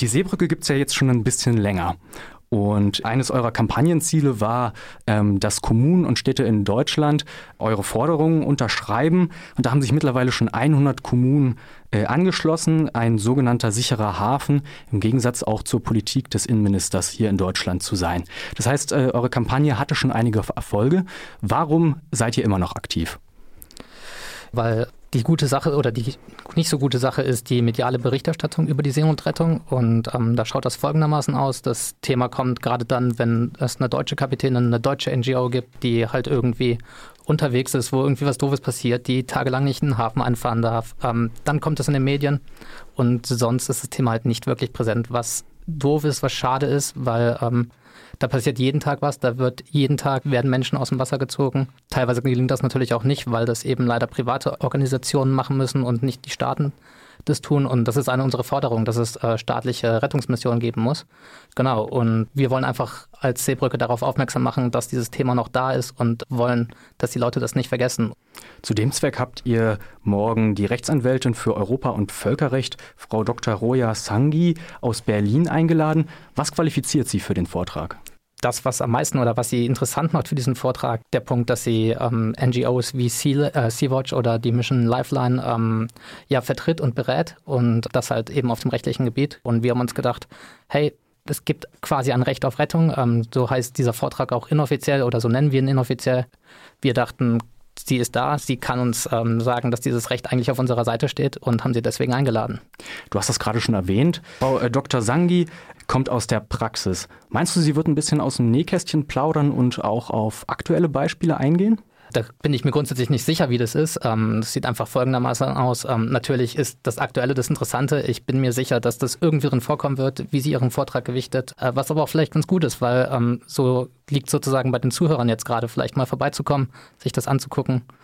Die Seebrücke gibt es ja jetzt schon ein bisschen länger. Und eines eurer Kampagnenziele war, ähm, dass Kommunen und Städte in Deutschland eure Forderungen unterschreiben. Und da haben sich mittlerweile schon 100 Kommunen äh, angeschlossen, ein sogenannter sicherer Hafen, im Gegensatz auch zur Politik des Innenministers hier in Deutschland zu sein. Das heißt, äh, eure Kampagne hatte schon einige Erfolge. Warum seid ihr immer noch aktiv? Weil die gute Sache oder die nicht so gute Sache ist die mediale Berichterstattung über die Seenotrettung. Und ähm, da schaut das folgendermaßen aus. Das Thema kommt gerade dann, wenn es eine deutsche Kapitänin, eine deutsche NGO gibt, die halt irgendwie unterwegs ist, wo irgendwie was Doofes passiert, die tagelang nicht in den Hafen einfahren darf. Ähm, dann kommt es in den Medien und sonst ist das Thema halt nicht wirklich präsent, was doof ist, was schade ist, weil ähm, da passiert jeden Tag was, da wird jeden Tag werden Menschen aus dem Wasser gezogen. Teilweise gelingt das natürlich auch nicht, weil das eben leider private Organisationen machen müssen und nicht die Staaten das tun. Und das ist eine unserer Forderungen, dass es äh, staatliche Rettungsmissionen geben muss. Genau. Und wir wollen einfach als Seebrücke darauf aufmerksam machen, dass dieses Thema noch da ist und wollen, dass die Leute das nicht vergessen. Zu dem Zweck habt ihr morgen die Rechtsanwältin für Europa und Völkerrecht, Frau Dr. Roja Sangi aus Berlin eingeladen. Was qualifiziert sie für den Vortrag? Das, was am meisten oder was sie interessant macht für diesen Vortrag, der Punkt, dass sie ähm, NGOs wie äh, Sea-Watch oder die Mission Lifeline ähm, ja vertritt und berät und das halt eben auf dem rechtlichen Gebiet. Und wir haben uns gedacht, hey, es gibt quasi ein Recht auf Rettung. Ähm, so heißt dieser Vortrag auch inoffiziell oder so nennen wir ihn inoffiziell. Wir dachten, sie ist da, sie kann uns ähm, sagen, dass dieses Recht eigentlich auf unserer Seite steht und haben sie deswegen eingeladen. Du hast das gerade schon erwähnt. Frau äh, Dr. Sangi, kommt aus der Praxis. Meinst du, sie wird ein bisschen aus dem Nähkästchen plaudern und auch auf aktuelle Beispiele eingehen? Da bin ich mir grundsätzlich nicht sicher, wie das ist. Ähm, das sieht einfach folgendermaßen aus. Ähm, natürlich ist das Aktuelle das Interessante. Ich bin mir sicher, dass das irgendwie drin vorkommen wird, wie sie ihren Vortrag gewichtet. Äh, was aber auch vielleicht ganz gut ist, weil ähm, so liegt sozusagen bei den Zuhörern jetzt gerade vielleicht mal vorbeizukommen, sich das anzugucken